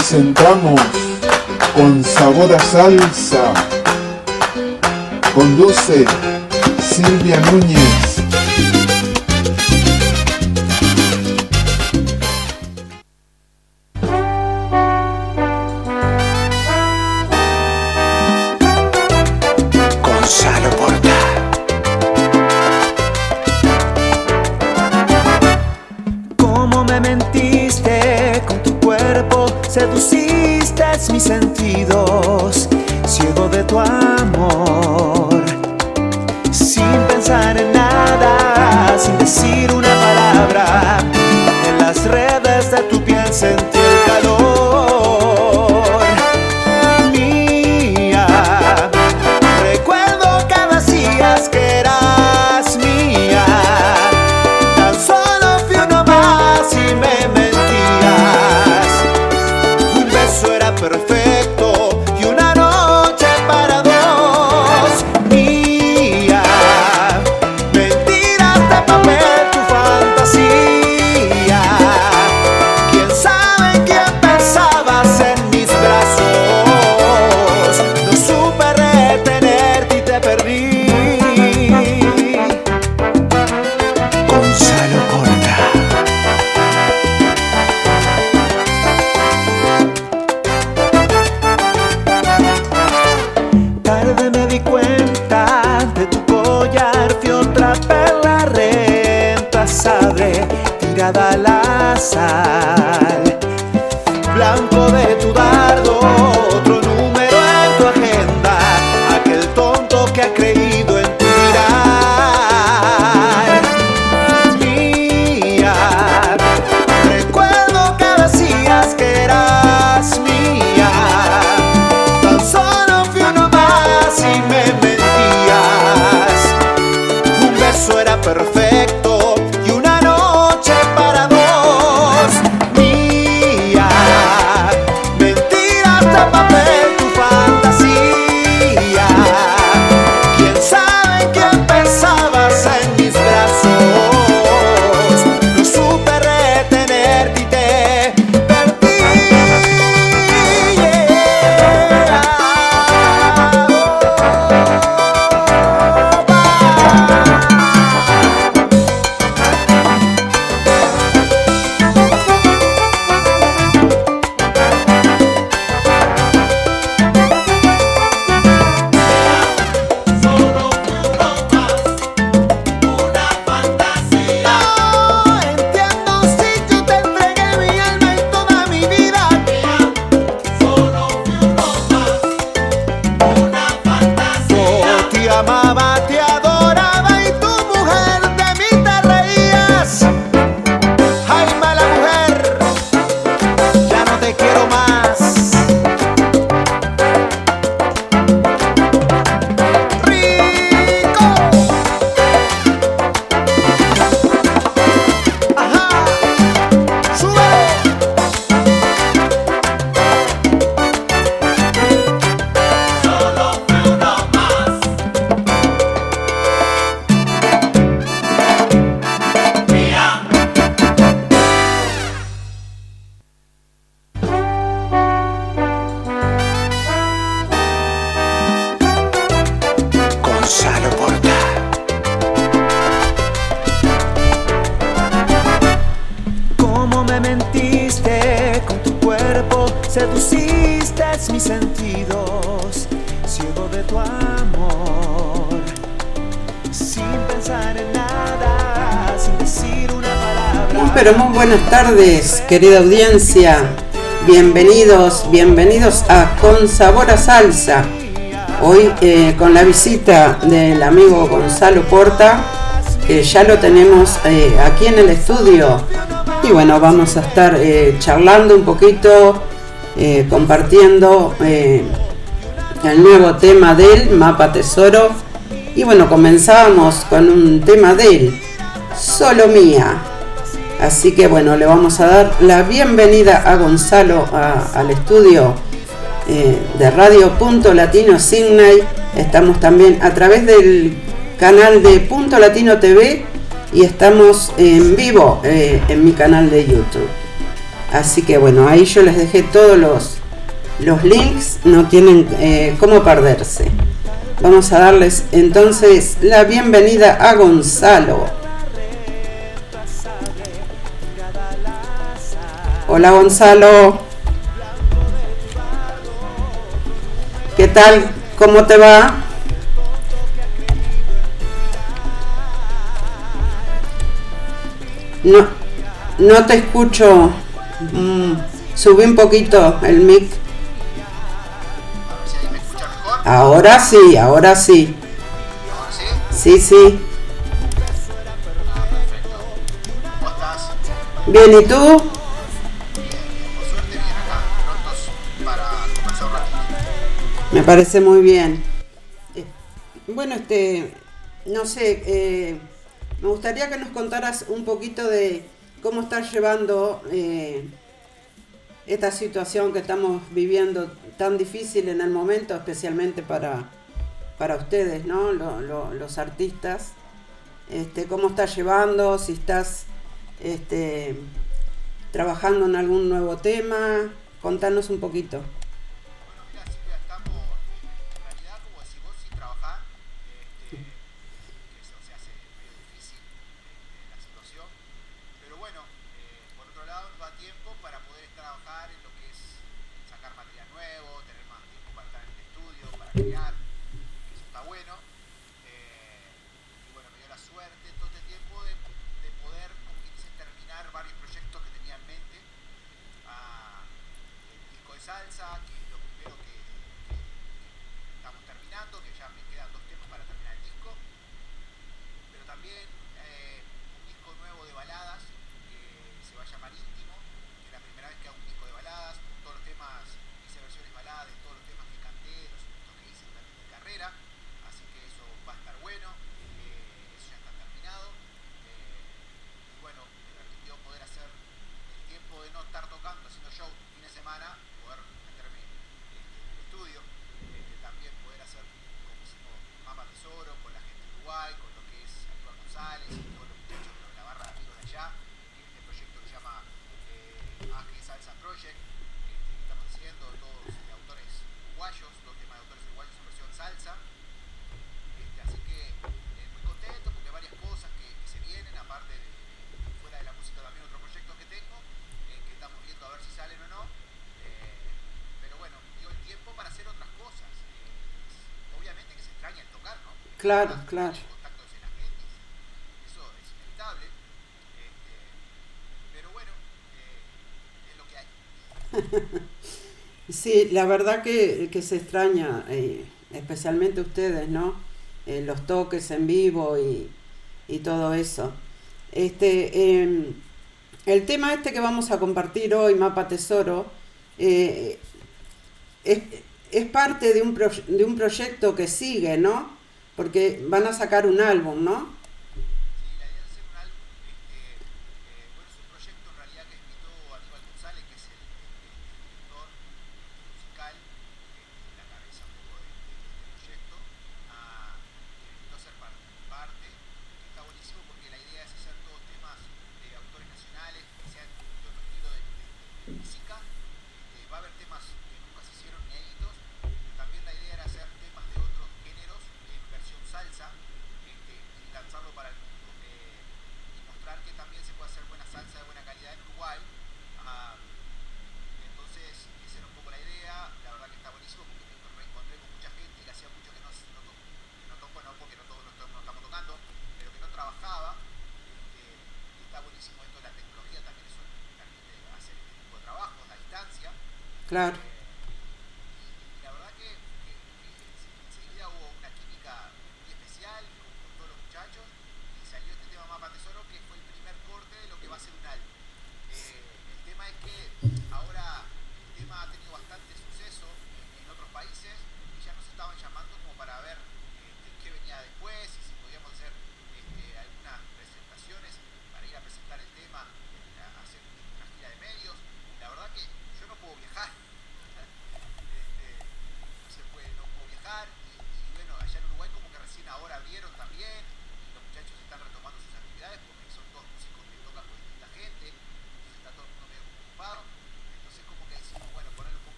presentamos con sabor a salsa. Conduce Silvia Núñez. Pero muy buenas tardes, querida audiencia. Bienvenidos, bienvenidos a Con Sabor a Salsa. Hoy eh, con la visita del amigo Gonzalo Porta, que ya lo tenemos eh, aquí en el estudio. Y bueno, vamos a estar eh, charlando un poquito, compartiendo el nuevo tema del Mapa Tesoro. Y bueno, comenzábamos con un tema de él, Solo Mía. Así que bueno, le vamos a dar la bienvenida a Gonzalo al estudio eh, de Radio Punto Latino Signay. Estamos también a través del canal de Punto Latino TV y estamos en vivo eh, en mi canal de YouTube. Así que bueno, ahí yo les dejé todos los, los links, no tienen eh, cómo perderse. Vamos a darles entonces la bienvenida a Gonzalo. Hola Gonzalo. ¿Qué tal? ¿Cómo te va? No, no te escucho. Mm, subí un poquito el mic. Ahora sí, ahora sí. Sí, sí. Bien, ¿y tú? Me parece muy bien. Bueno, este, no sé, eh, me gustaría que nos contaras un poquito de cómo estás llevando eh, esta situación que estamos viviendo tan difícil en el momento, especialmente para, para ustedes, ¿no? Los artistas. Este, cómo estás llevando, si estás este, trabajando en algún nuevo tema. Contanos un poquito. Claro, claro. Sí, la verdad que, que se extraña, eh, especialmente ustedes, ¿no? Eh, los toques en vivo y, y todo eso. Este, em, el tema este que vamos a compartir hoy, Mapa Tesoro, eh, es, es, parte de un, pro, de un proyecto que sigue, ¿no? porque van a sacar un álbum, ¿no?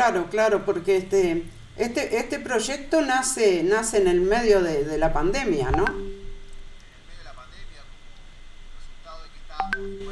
Claro, claro, porque este, este, este proyecto nace, nace en el medio de, de la pandemia, ¿no? En el medio de la pandemia, como resultado de que estábamos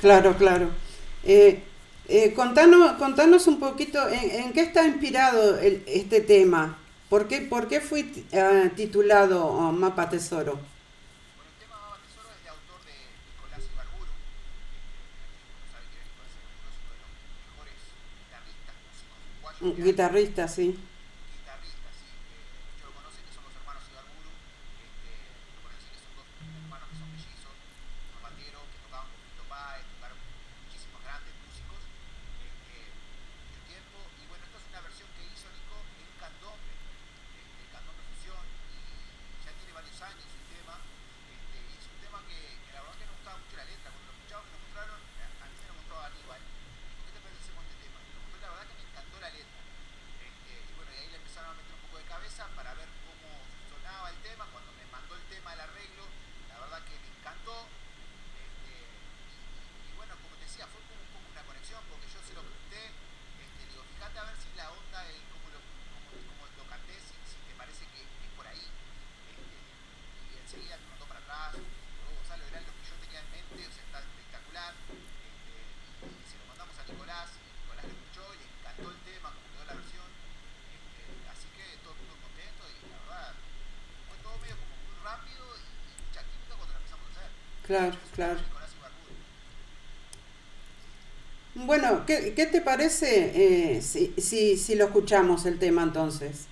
Claro, claro. Eh, eh, contanos, contanos, un poquito en, en qué está inspirado el, este tema. ¿Por qué, por qué fue uh, titulado oh, Mapa Tesoro? El tema Mapa Tesoro es autor de Nicolás Ibarburu. Guitarrista, sí. Bueno, ¿qué, qué te parece eh, si, si, si lo escuchamos el tema entonces?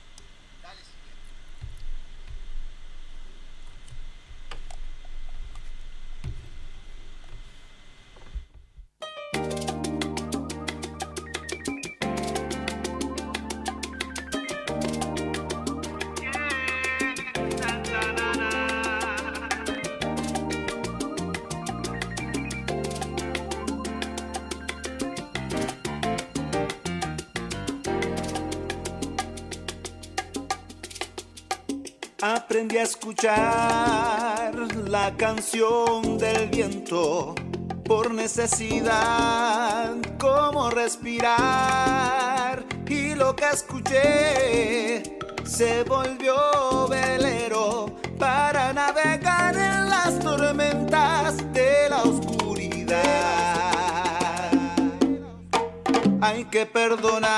escuchar la canción del viento por necesidad, como respirar. Y lo que escuché se volvió velero para navegar en las tormentas de la oscuridad. Hay que perdonar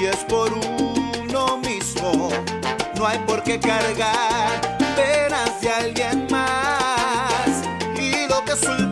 y es por un hay por qué cargar penas de alguien más. Y lo que son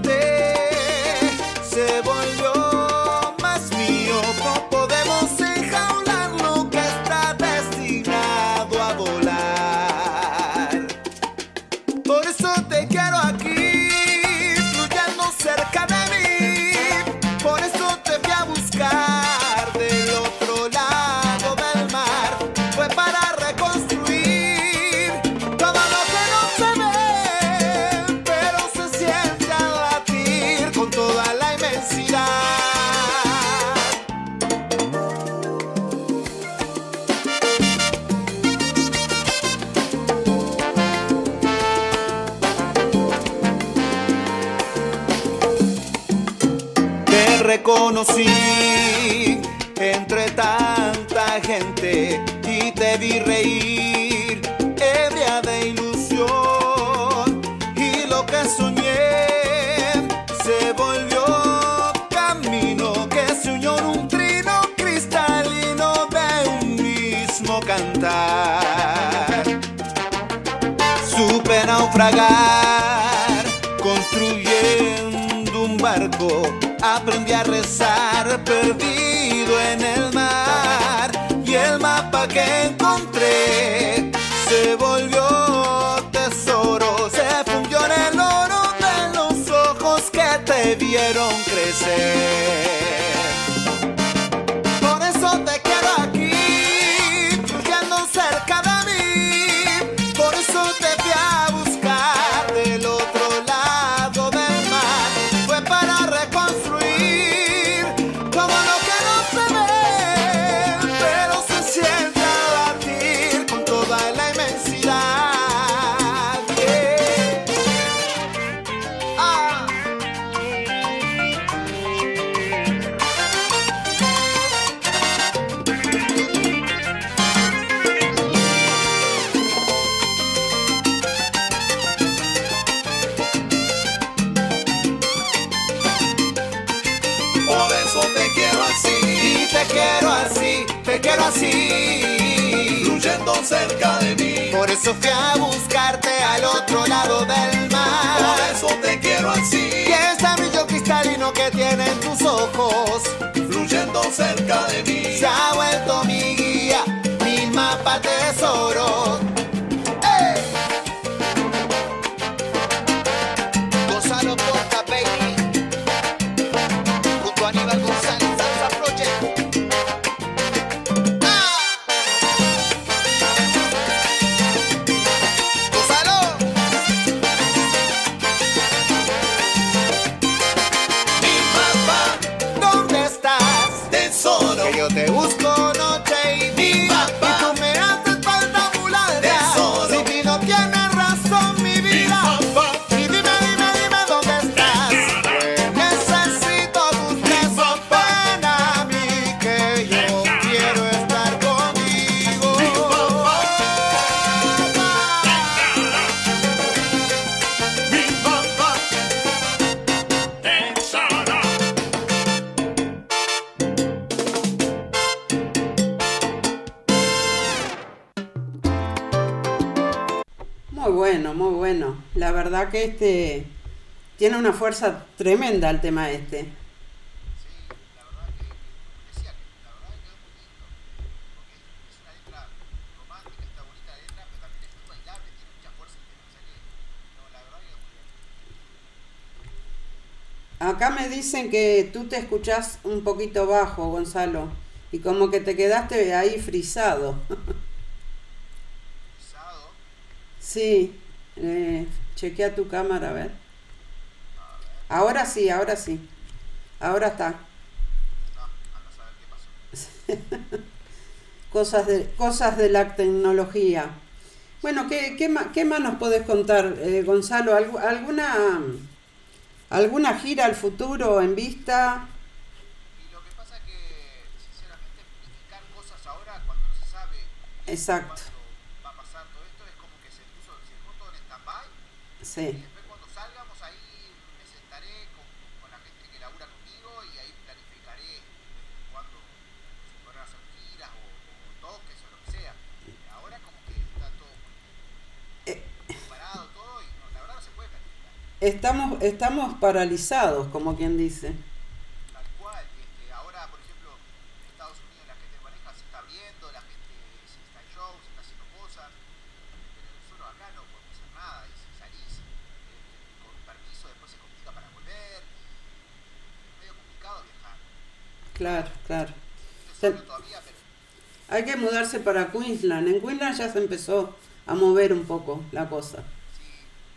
y te vi reír, ebria de ilusión. Y lo que soñé se volvió camino que se unió en un trino cristalino de un mismo cantar. Supe naufragar, construyendo un barco, aprendí a rezar perdido en el que encontré se volvió tesoro, se fundió en el oro de los ojos que te vieron crecer. Cerca de mí. Por eso fui a buscarte al otro lado del Por mar. eso te quiero así, Y ese brillo cristalino que tienen tus ojos fluyendo cerca de mí. se ha vuelto mi guía, mi mapa tesoro. No, la verdad que quedó muy bien. Acá me dicen que tú te escuchás un poquito bajo, Gonzalo, y como que te quedaste ahí frisado. Pisado, sí, eh, chequea tu cámara, a ver. Ahora sí, ahora sí. Ahora está. no, anda a saber qué pasó. Cosas de, cosas de la tecnología. Bueno, ¿qué, qué, qué más nos podés contar, eh, Gonzalo? ¿Algu- ¿Alguna, ¿Alguna gira al futuro en vista? Y lo que pasa es que, sinceramente, cosas ahora cuando no se sabe Exacto, va a pasar todo esto es como que se puso, se dejó todo en stand-by. Sí, después cuando salgamos ahí me sentaré con, con la gente que labura conmigo y ahí planificaré cuándo se podrán hacer giras o, o toques o lo que sea. Ahora como que está todo Eh. muy parado todo y no, la verdad no se puede planificar. Estamos, estamos paralizados, como quien dice. Tal cual, este, ahora por ejemplo en Estados Unidos la gente maneja se está abriendo, la gente se está en shows, se está haciendo cosas, pero nosotros acá no podemos hacer nada y si salís este, con permiso después se complica para volver y es medio complicado viajar. Claro, claro. Todavía, pero Hay que mudarse para Queensland. En Queensland ya se empezó a mover un poco la cosa.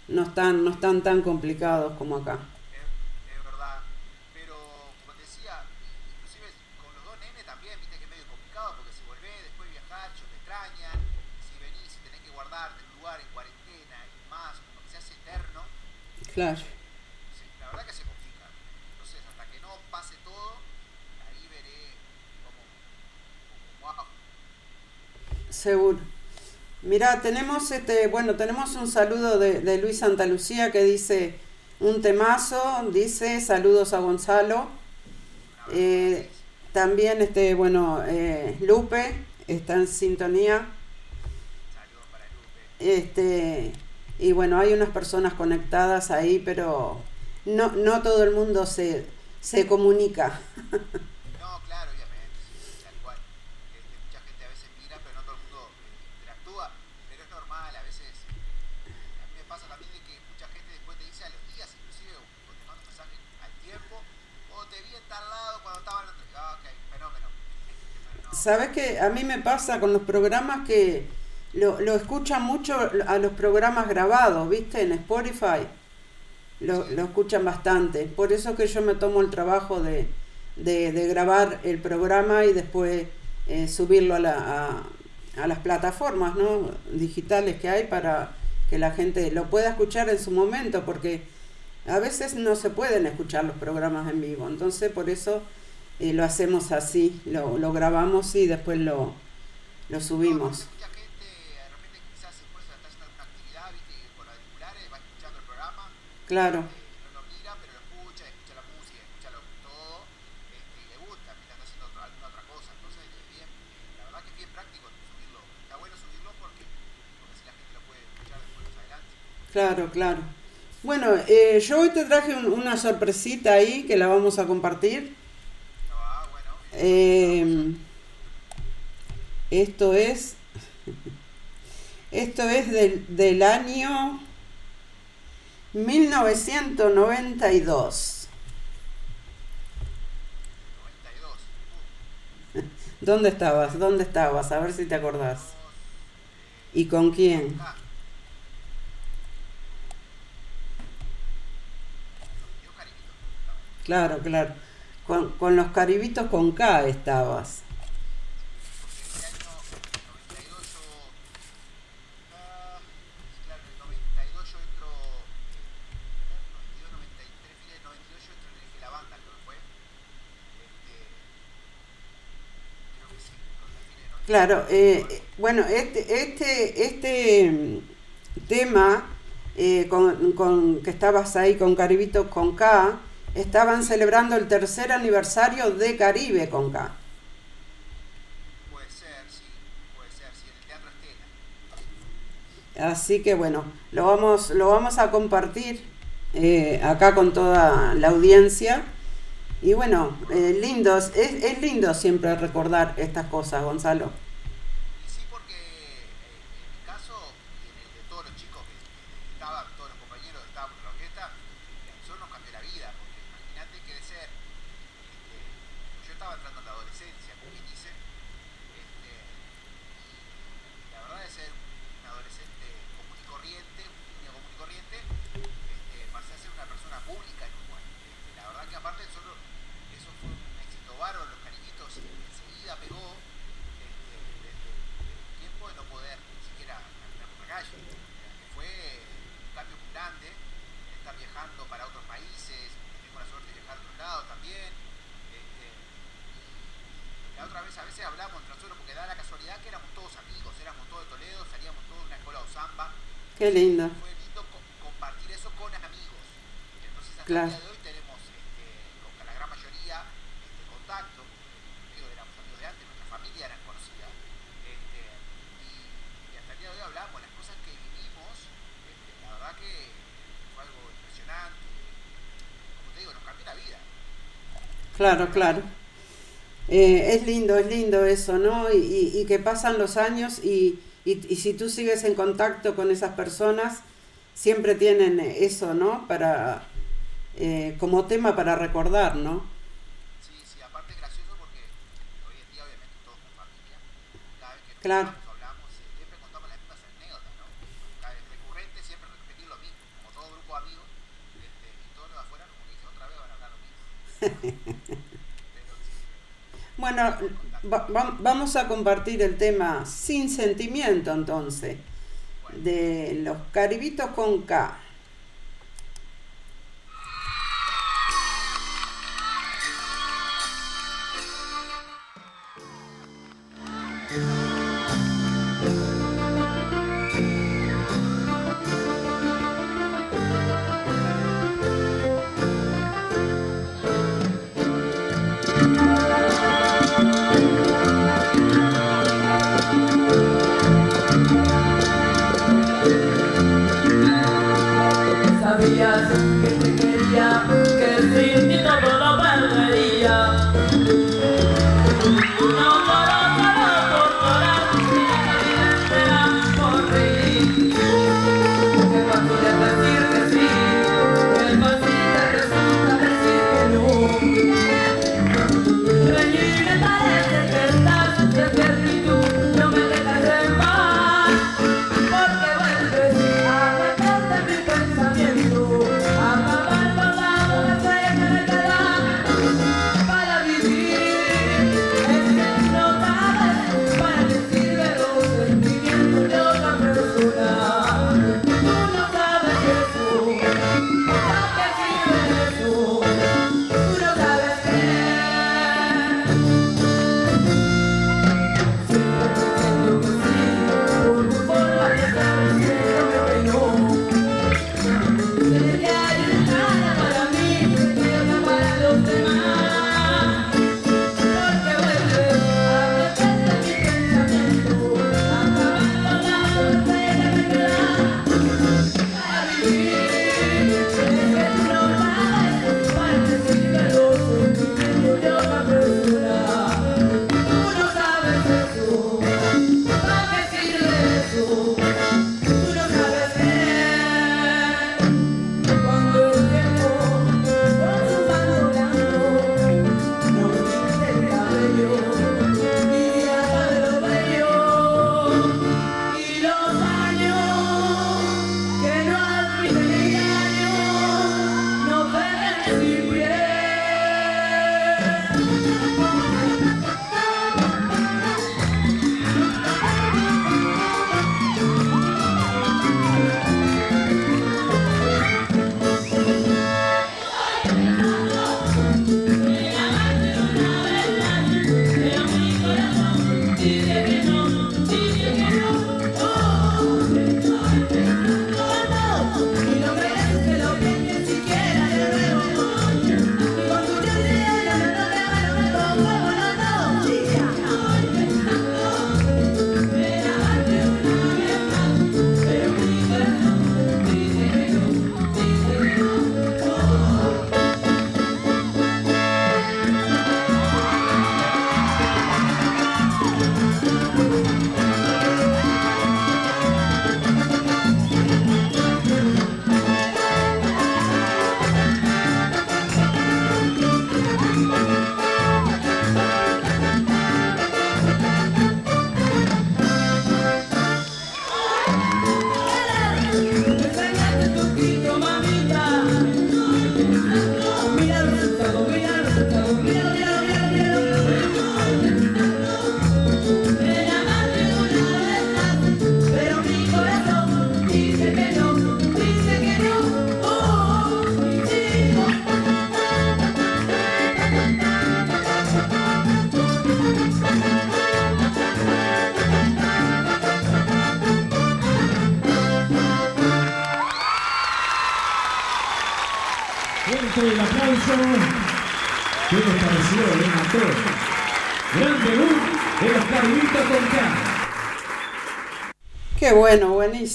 No están, no están tan complicados como acá. es, es verdad. Pero como te decía, inclusive con los dos nenes también, viste que es medio complicado porque si volvés después viajar, ellos te extrañan, si venís y tenés que guardarte en un lugar en cuarentena y más, como que se hace eterno, Claro. la verdad que se complica. Entonces hasta que no pase todo, ahí veré cómo, cómo hago. Seguro. Mira, tenemos este, bueno, tenemos un saludo de, Luis Santa Lucía que dice un temazo, dice saludos a Gonzalo. Eh, también este, bueno, eh, Lupe está en sintonía. Este, y bueno, hay unas personas conectadas ahí, pero no, no todo el mundo se, se comunica. No, claro, obviamente, sí, tal cual. Este, mucha gente a veces mira, pero no todo el mundo eh, interactúa, pero es normal, a veces. eh, a mí me pasa también de que mucha gente después te dice a los días, inclusive, o te manda un mensaje al tiempo, sabes que a mí me pasa con los programas que lo, lo escuchan mucho a los programas grabados, ¿viste? En Spotify. Lo, lo escuchan bastante. Por eso que yo me tomo el trabajo de, de, de grabar el programa y después eh, subirlo a, la, a, a las plataformas ¿no? digitales que hay para que la gente lo pueda escuchar en su momento, porque a veces no se pueden escuchar los programas en vivo. Entonces, por eso eh, lo hacemos así, lo, lo grabamos y después lo, lo subimos. Y Claro, y claro, claro. Bueno, eh, yo hoy te traje un- una sorpresita ahí que la vamos a compartir. Eh, esto es. Esto es del, del año 1992. 92. Uh, ¿Dónde estabas? ¿Dónde estabas? A ver si te acordás. ¿Y con quién? Claro, claro. Con, con los caribitos con K estabas. Ese año 92 yo. claro, en el 92 yo entro. 92, 93, fines del 92 yo entro en el la banda, creo que fue. Creo que sí, creo que a fines del 92. Claro, eh, bueno, este, este, este mm, tema eh, con, con- que estabas ahí con Caribitos con K, estaban celebrando el tercer aniversario de Caribe con K. Puede ser, sí, puede ser, sí, en el Teatro Estela. Así que bueno, lo vamos, lo vamos a compartir eh, acá con toda la audiencia. Y bueno, eh, lindo, es, es lindo siempre recordar estas cosas, Gonzalo. Y sí, porque eh, en mi caso, y en el de todos los chicos que, que estaban, todos los compañeros que estaban en la orquesta, a nosotros nos cambió la vida, porque imagínate que de ser, este, yo estaba entrando en la adolescencia, como quien dice, este, y la verdad de ser un adolescente común y corriente, un niño común y corriente, este, pasé a ser una persona pública en Uruguay. Este, la verdad que aparte nosotros, eso fue un éxito bárbaro, los cariñitos enseguida pegó, este, desde el tiempo de no poder ni siquiera caminar por la calle. O sea, que fue un cambio muy grande, estar viajando para otros países, tengo la suerte de viajar a otros lados también. Este, y la otra vez a veces hablamos entre nosotros porque da la casualidad que éramos todos amigos, éramos todos de Toledo, salíamos todos de una escuela de Zamba. Qué lindo. Fue lindo co- compartir eso con amigos. Entonces hasta Claro. el día de hoy tenemos este, con la gran mayoría este, contacto. Digo, éramos amigos de antes, nuestra familia eran conocidas. Este, y, y hasta el día de hoy hablamos las cosas que vivimos. este, la verdad que fue algo impresionante. Como te digo, nos cambió la vida. Claro, claro. Eh, es lindo, es lindo eso, ¿no? Y, y- y que pasan los años y, y- y si tú sigues en contacto con esas personas, siempre tienen eso, ¿no? Para, eh, como tema para recordar, ¿no? Sí, sí, aparte es gracioso porque hoy en día obviamente todos con familia. Cada vez que Claro. nos hablamos, eh, siempre contamos las mismas anécdotas, ¿no? Cada vez recurrente siempre repetir lo mismo, como todo grupo de amigos, este, y todos los de afuera como que otra vez van a hablar lo mismo. Pero sí, Bueno, va- va- vamos a compartir el tema sin sentimiento entonces, de los caribitos con K.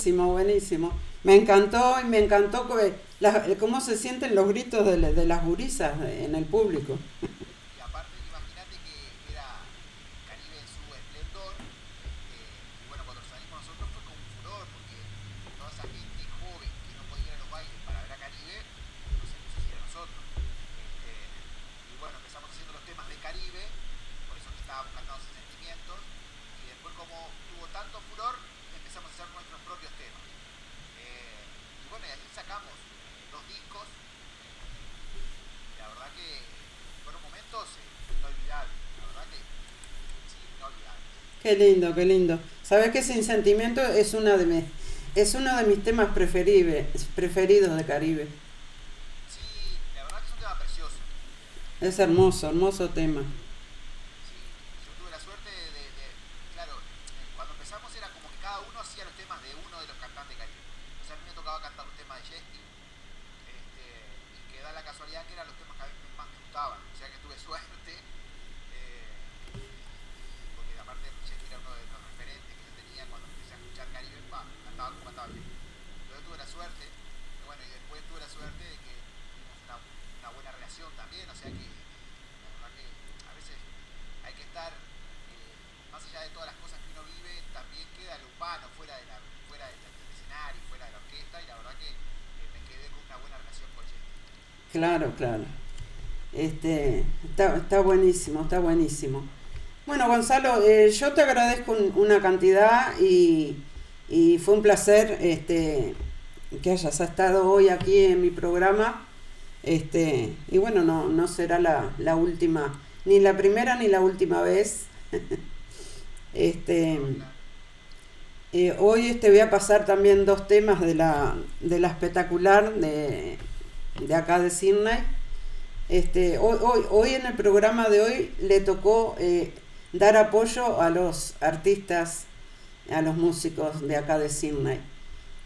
buenísimo, buenísimo. Me encantó y me encantó cómo se sienten los gritos de las gurisas en el público. Y aparte, imagínate que era Caribe en su esplendor. este, y bueno, cuando salimos nosotros fue como un furor, porque toda esa gente joven que no podía ir a los bailes para ver a Caribe, no se puso a ir a nosotros. Este, y bueno, empezamos haciendo los temas de Caribe, por eso que estábamos cantando sus sentimientos. Y después, como tuvo tanto furor, empezamos a hacer nuestros propios temas. Eh, y bueno, y eh, dos discos. La verdad que fueron momentos eh, inolvidables. La verdad que sí, inolvidables. Qué lindo, qué lindo. ¿Sabes que Sin Sentimiento es una de mis, es uno de mis temas preferibles, preferidos de Caribe? Sí, la verdad que es un tema precioso. Es hermoso, hermoso tema. Sí, yo tuve la suerte de, de- de- claro, eh, cuando empezamos era como que cada uno hacía los temas de uno de los cantantes de Caribe. O sea, a mí me tocaba cantar los temas de Chesty, este, y que da la casualidad que eran los temas que a mí más me gustaban. O sea que tuve suerte, eh, porque aparte Chesty era uno de los referentes que yo tenía cuando empecé a escuchar Caribe, pa, cantaba como cantaba Chesty. Entonces tuve la suerte, y bueno, y después tuve la suerte de que tuvimos una, una buena relación también, o sea que la verdad que a veces hay que estar, eh, más allá de todas las cosas que uno vive, también queda lo humano fuera, de la, fuera del, del escenario, fuera de la orquesta, y la verdad que eh, me quedé con una buena relación con Chesty. Claro, claro. Este, está, está está buenísimo. Bueno, Gonzalo, eh, yo te agradezco un- una cantidad y, y fue un placer este, que hayas estado hoy aquí en mi programa. Este, y bueno, no, no será la, la última, ni la primera ni la última vez. este, eh, hoy te voy a pasar también dos temas de la, de la espectacular de, de acá de Sydney. Este, hoy, en el programa de hoy le tocó eh, dar apoyo a los artistas, a los músicos de acá de Sydney,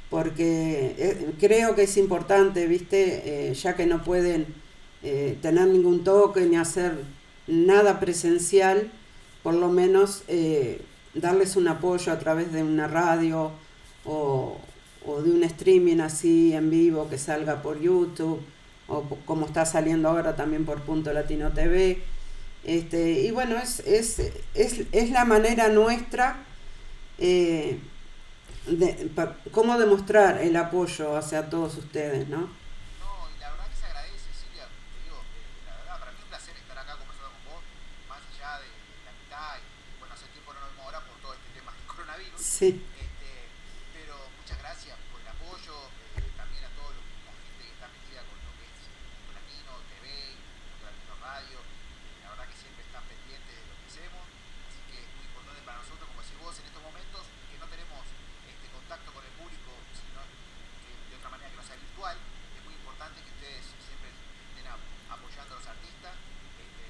porque eh, creo que es importante, viste, Eh, ya que no pueden tener ningún toque ni hacer nada presencial, por lo menos darles un apoyo a través de una radio o de un streaming así en vivo que salga por YouTube o como está saliendo ahora también por Punto Latino TV. Este, y bueno, es, es, es, es la manera nuestra eh, de pa- cómo demostrar el apoyo hacia todos ustedes, ¿no? No, y la verdad que se agradece, Silvia, te digo, eh, la verdad, para mí es un placer estar acá conversando con vos, más allá de, de la mitad, y bueno, hace tiempo no nos vemos ahora por todo este tema del coronavirus. Sí, Este, pero muchas gracias por el apoyo, eh, también a toda la gente que está metida con lo que es Punto Latino TV, Punto Latino Radio, la verdad que siempre están pendientes de lo que hacemos, así que es muy importante para nosotros, como decís vos, en estos momentos que no tenemos este contacto con el público, sino que de otra manera que no sea virtual, es muy importante que ustedes siempre estén a- apoyando a los artistas, este,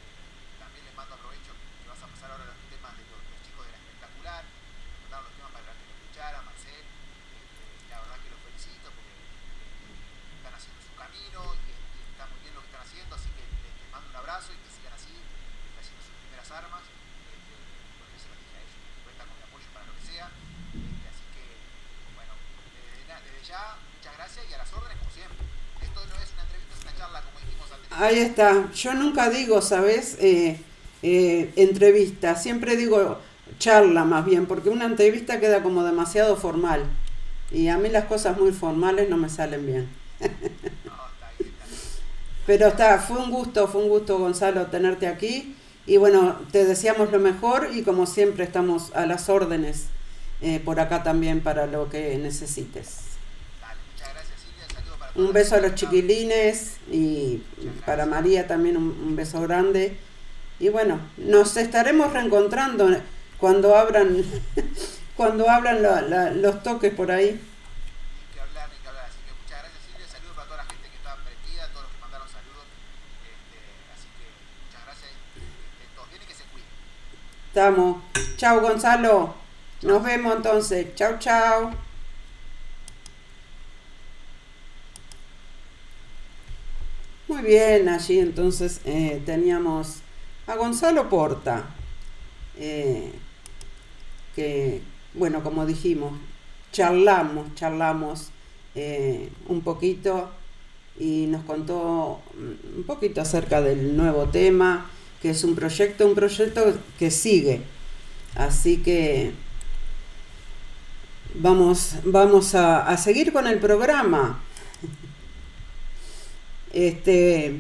también les mando aprovecho que vas a pasar ahora los temas de los, los chicos de la espectacular, que mandaron los temas para que lo escucharan, Marcel, este, la verdad que los felicito porque este, están haciendo su camino y, y está muy bien lo que están haciendo, así que les, les mando un abrazo y que sigan así, que están haciendo sus primeras armas, este, porque se los dije a ellos, cuentan con mi apoyo para lo que sea, este, así que bueno, desde, na- desde ya, muchas gracias y a las órdenes como siempre. Esto no es una entrevista, es una charla como dijimos antes. Ahí está. Yo nunca digo, ¿sabes? Eh, eh, entrevista, siempre digo charla más bien, porque una entrevista queda como demasiado formal. Y a mí las cosas muy formales no me salen bien. Pero está, fue un gusto, fue un gusto Gonzalo tenerte aquí. Y bueno, te deseamos lo mejor y como siempre estamos a las órdenes eh, por acá también para lo que necesites. Dale, muchas gracias Silvia, saludos para Un beso a los chiquilines y para María también un, un beso grande. Y bueno, nos estaremos reencontrando cuando abran cuando abran la- la- los toques por ahí. Ni que hablar, ni que hablar. Así que muchas gracias Silvia, saludos para toda la gente que estaba prendida, todos los que mandaron saludos. Este, así que muchas gracias, que estén todos bien y que se cuiden. Estamos. Chao Gonzalo. Nos vemos entonces. Chao, chao. Muy bien, allí entonces eh, teníamos a Gonzalo Porta, eh, que, bueno, como dijimos, charlamos, charlamos eh, un poquito y nos contó un poquito acerca del nuevo tema, que es un proyecto, un proyecto que sigue. Así que vamos, vamos a seguir con el programa. Este,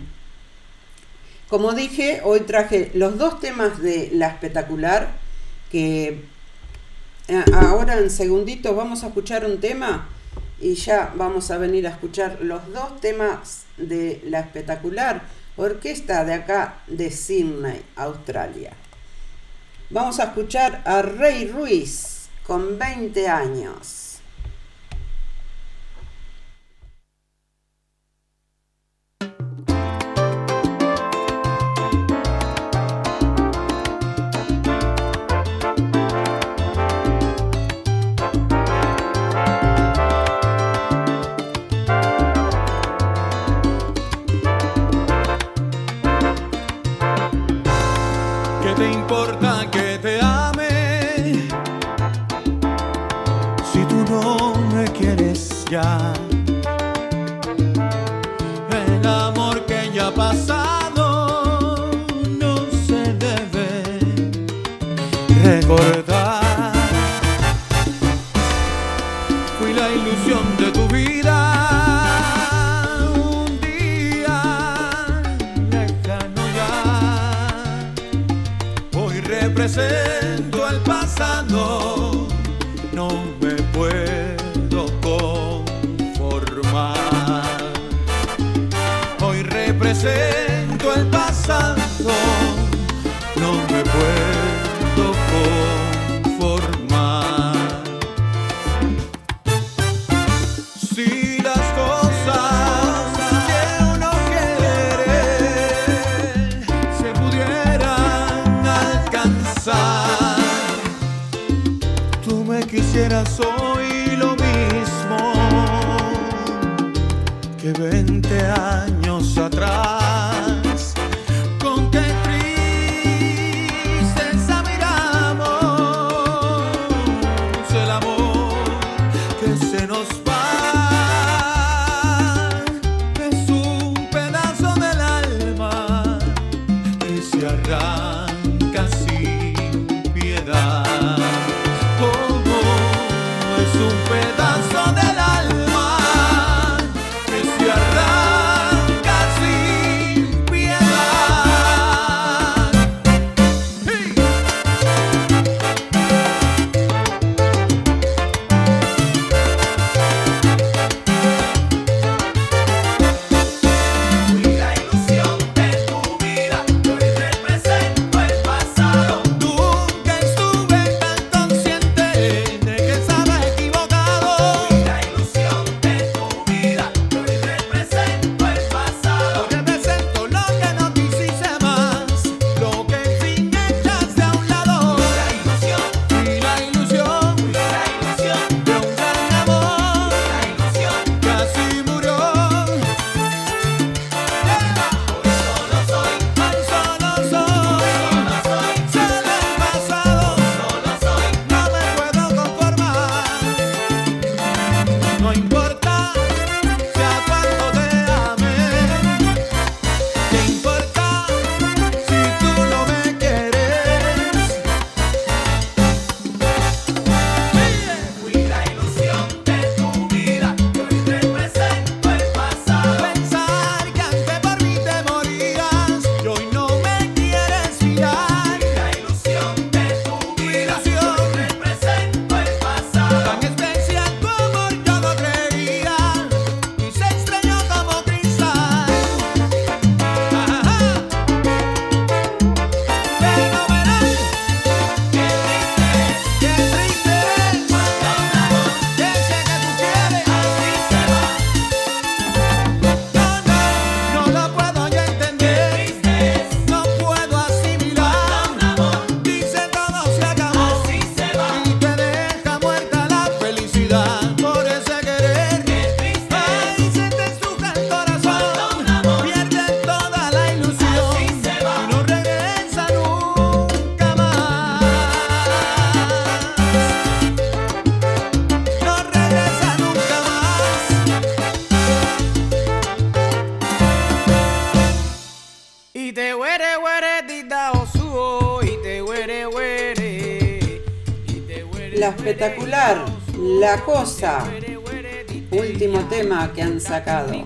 como dije, hoy traje los dos temas de la espectacular, que eh, ahora en segunditos vamos a escuchar un tema y ya vamos a venir a escuchar los dos temas de la espectacular orquesta de acá de Sydney, Australia. Vamos a escuchar a Rey Ruiz con 20 años. Recordar. Fui la ilusión de tu vida. Un día lejano ya. Hoy represento el pasado, no me puedo conformar. Hoy represento sacado.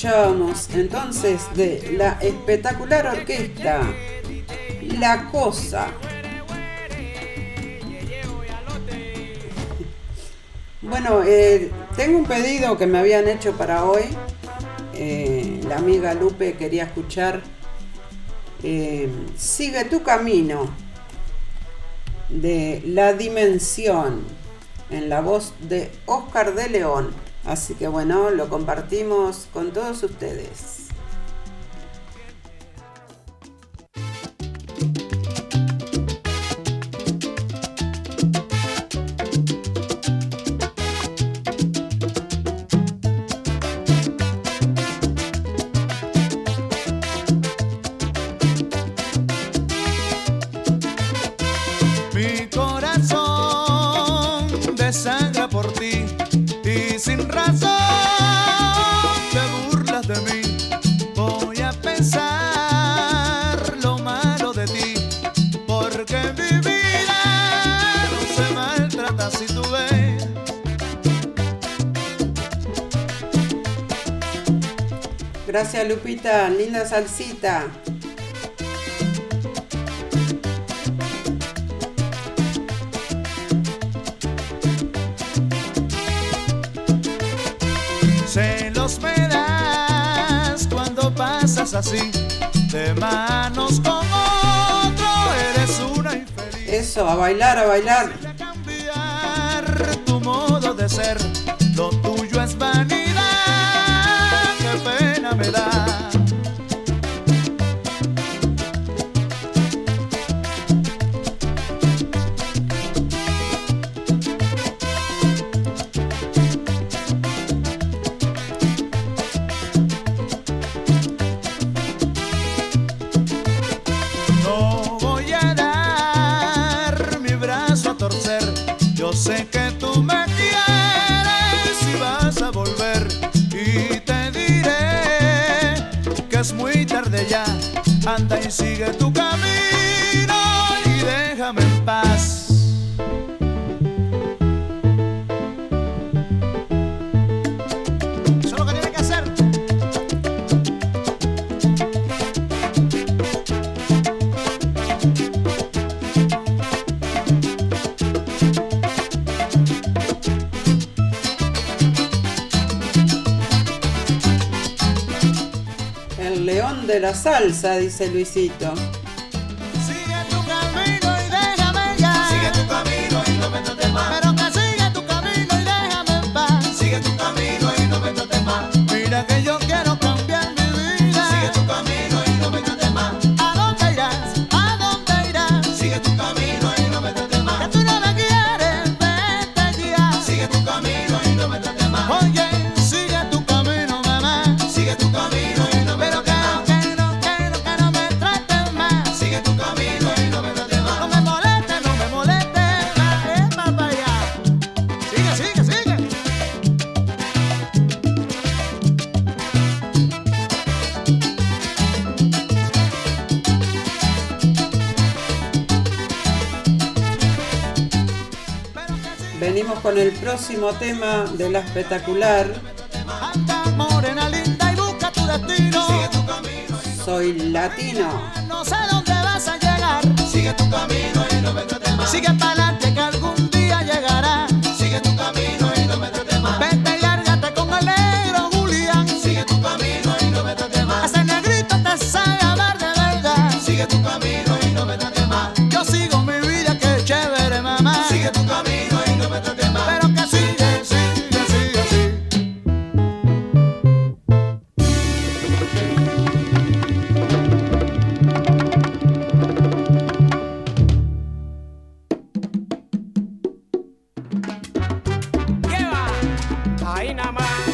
escuchábamos entonces de la espectacular orquesta La Cosa. Bueno, eh, tengo un pedido que me habían hecho para hoy. Eh, la amiga Lupe quería escuchar eh, Sigue tu camino de La Dimensión en la voz de Oscar de León. Así que bueno, lo compartimos con todos ustedes. Gracias Lupita, linda salsita. Se los me das cuando pasas así, de manos con otro, eres una infeliz. Eso, a bailar, a bailar. cambiar tu modo de ser Anda y sigue tu camino y déjame en paz. la salsa, dice Luisito. próximo tema del espectacular. Soy latino. No sé dónde vas a llegar. Sigue tu camino. Dynamite.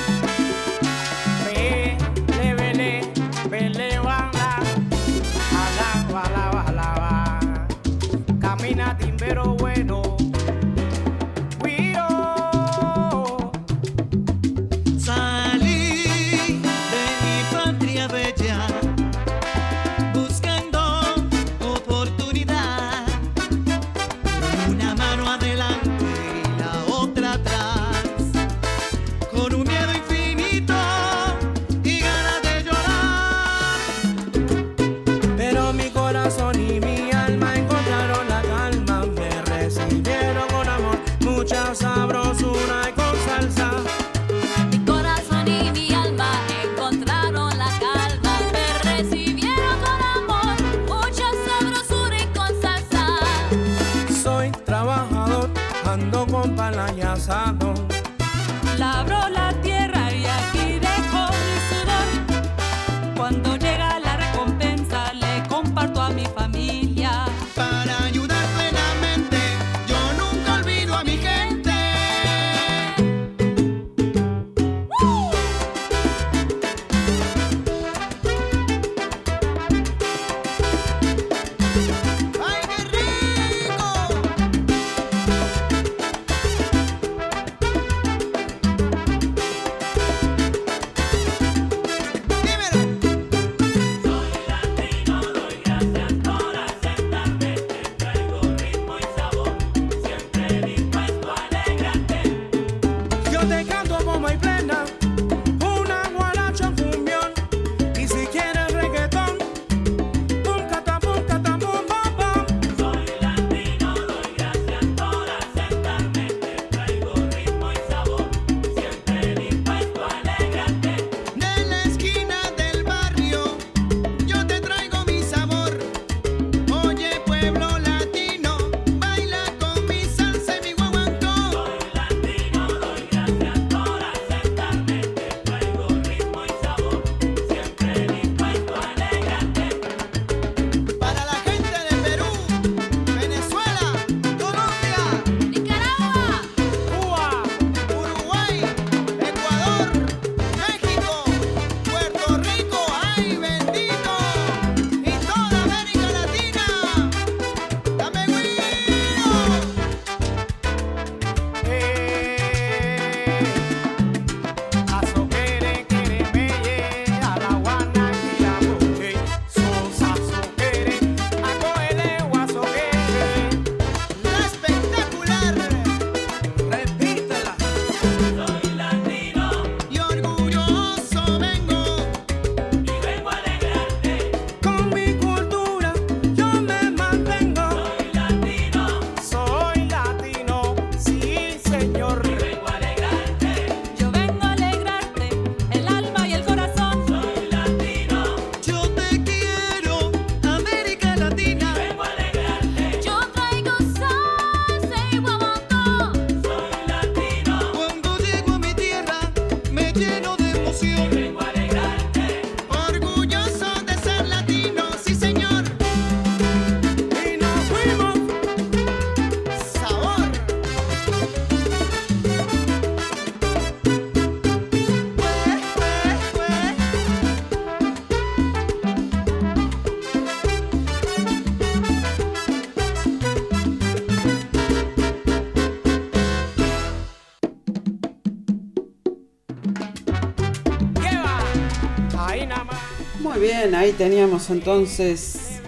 Ahí teníamos entonces.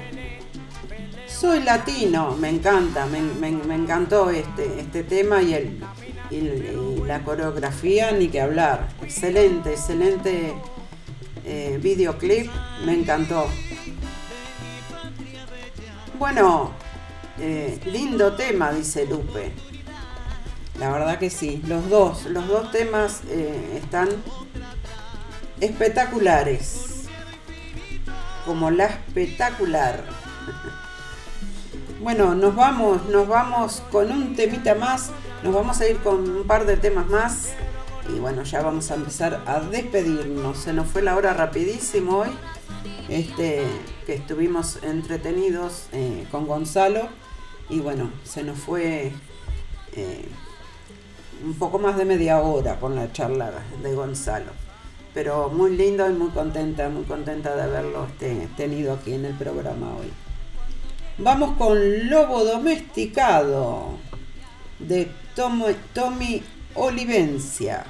Soy latino, me encanta, me, me- encantó este, este tema y el- y la coreografía, ni que hablar. Excelente, excelente eh, videoclip, me encantó. Bueno, eh, lindo tema, dice Lupe. La verdad que sí, los dos, los dos temas eh, están espectaculares. Como la espectacular. Bueno, nos vamos, nos vamos con un temita más. Nos vamos a ir con un par de temas más. Y bueno, ya vamos a empezar a despedirnos. Se nos fue la hora rapidísimo hoy. Este, que estuvimos entretenidos eh, con Gonzalo. Y bueno, se nos fue eh, un poco más de media hora con la charla de Gonzalo. Pero muy lindo y muy contenta, muy contenta de haberlo este, tenido aquí en el programa hoy. Vamos con Lobo Domesticado de Tommy Olivencia.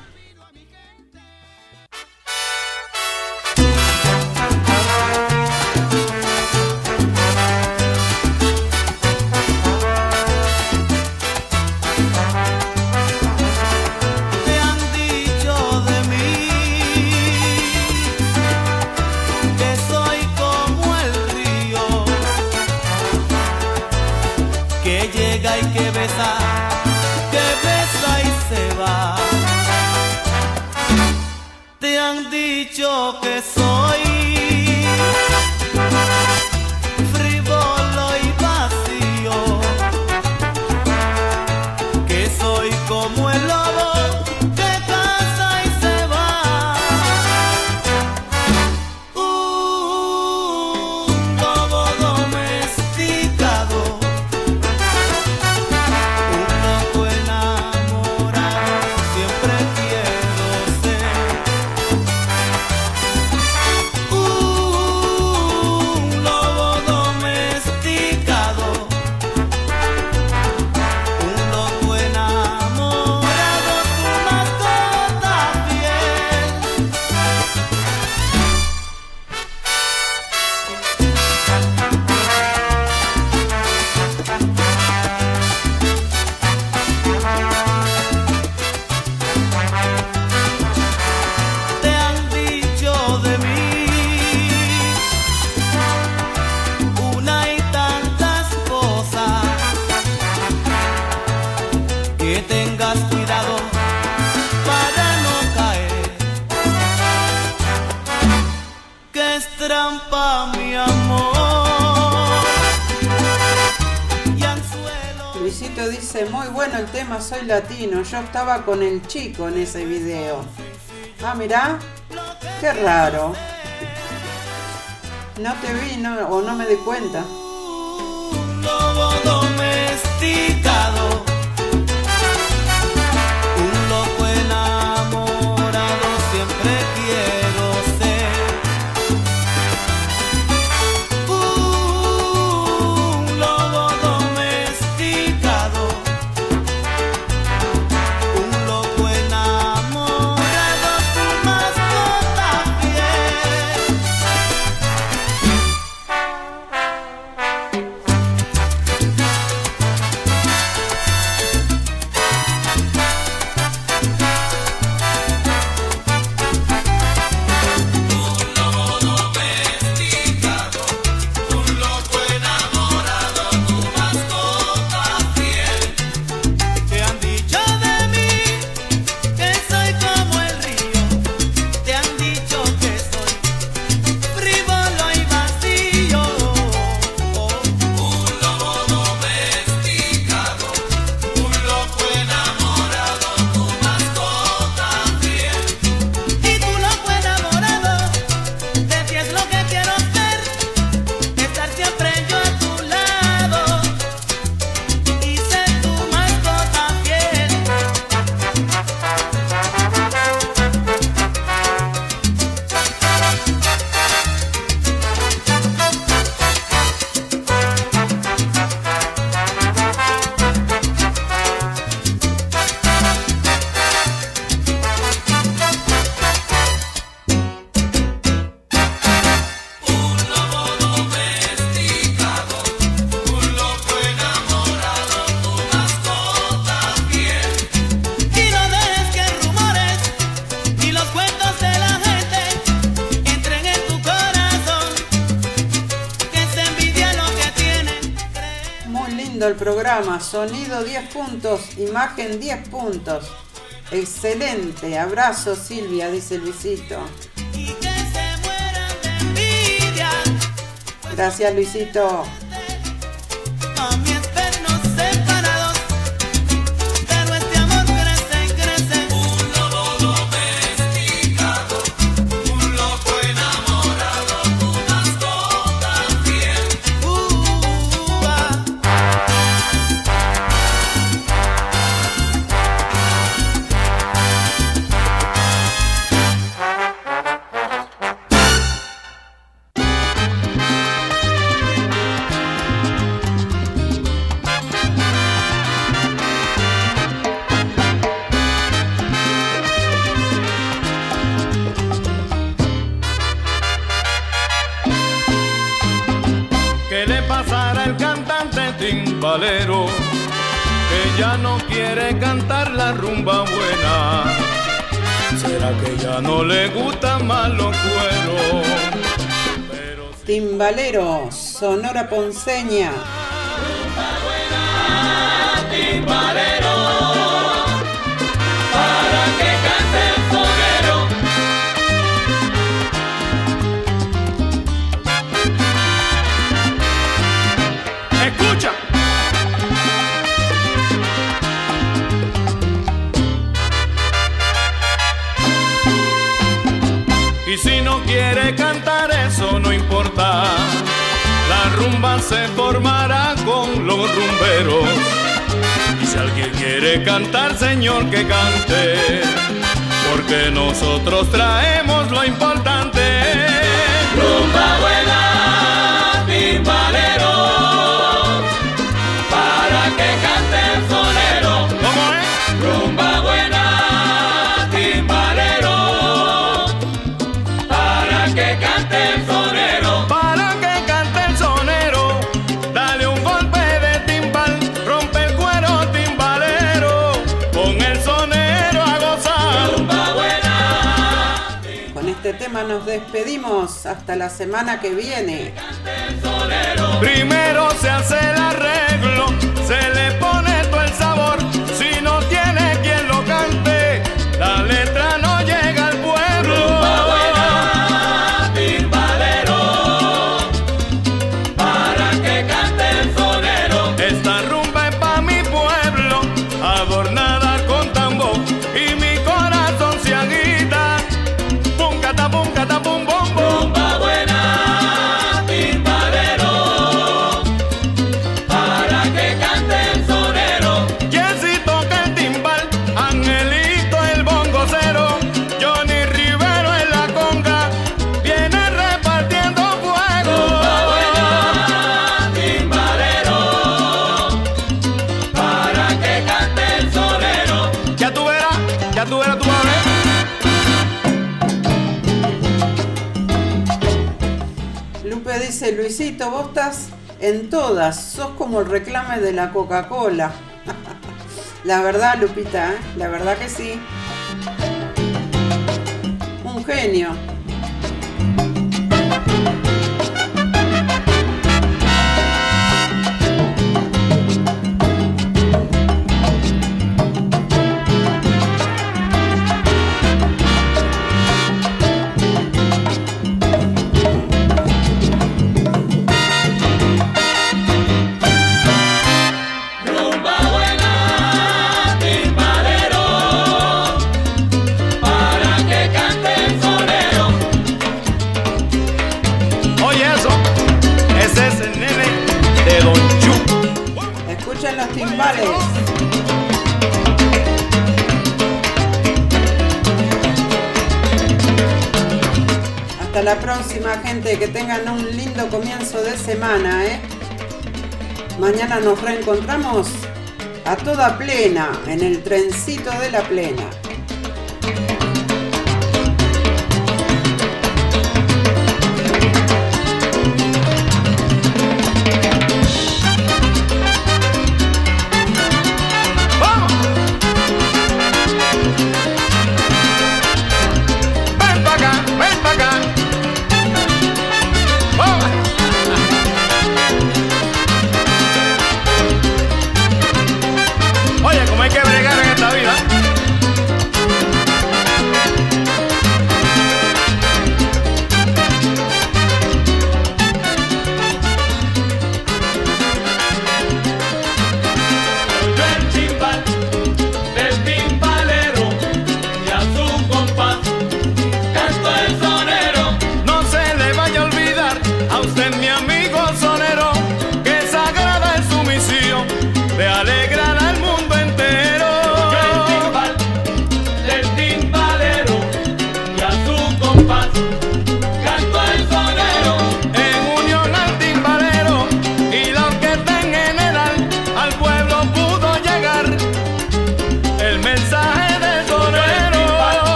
Dicho que yo estaba con el chico en ese video. Ah, mirá, qué raro. No te vi no, o no me di cuenta. sonido 10 puntos, imagen 10 puntos. Excelente, abrazo Silvia, dice Luisito. Gracias Luisito. le pasará al cantante timbalero que ya no quiere cantar la rumba buena? ¿Será que ya no le gusta más los cueros? Timbalero, Sonora Ponceña. Rumba buena, timbalero. La rumba se formará con los rumberos. Y si alguien quiere cantar, señor, que cante. Porque nosotros traemos lo importante. nos despedimos. Hasta la semana que viene. Primero se hace el arreglo, se le pone Luisito, vos estás en todas, sos como el reclame de la Coca-Cola. la verdad, Lupita, ¿eh? la verdad que sí. Un genio. un lindo comienzo de semana, ¿eh? Mañana nos reencontramos a toda plena, en el trencito de la plena.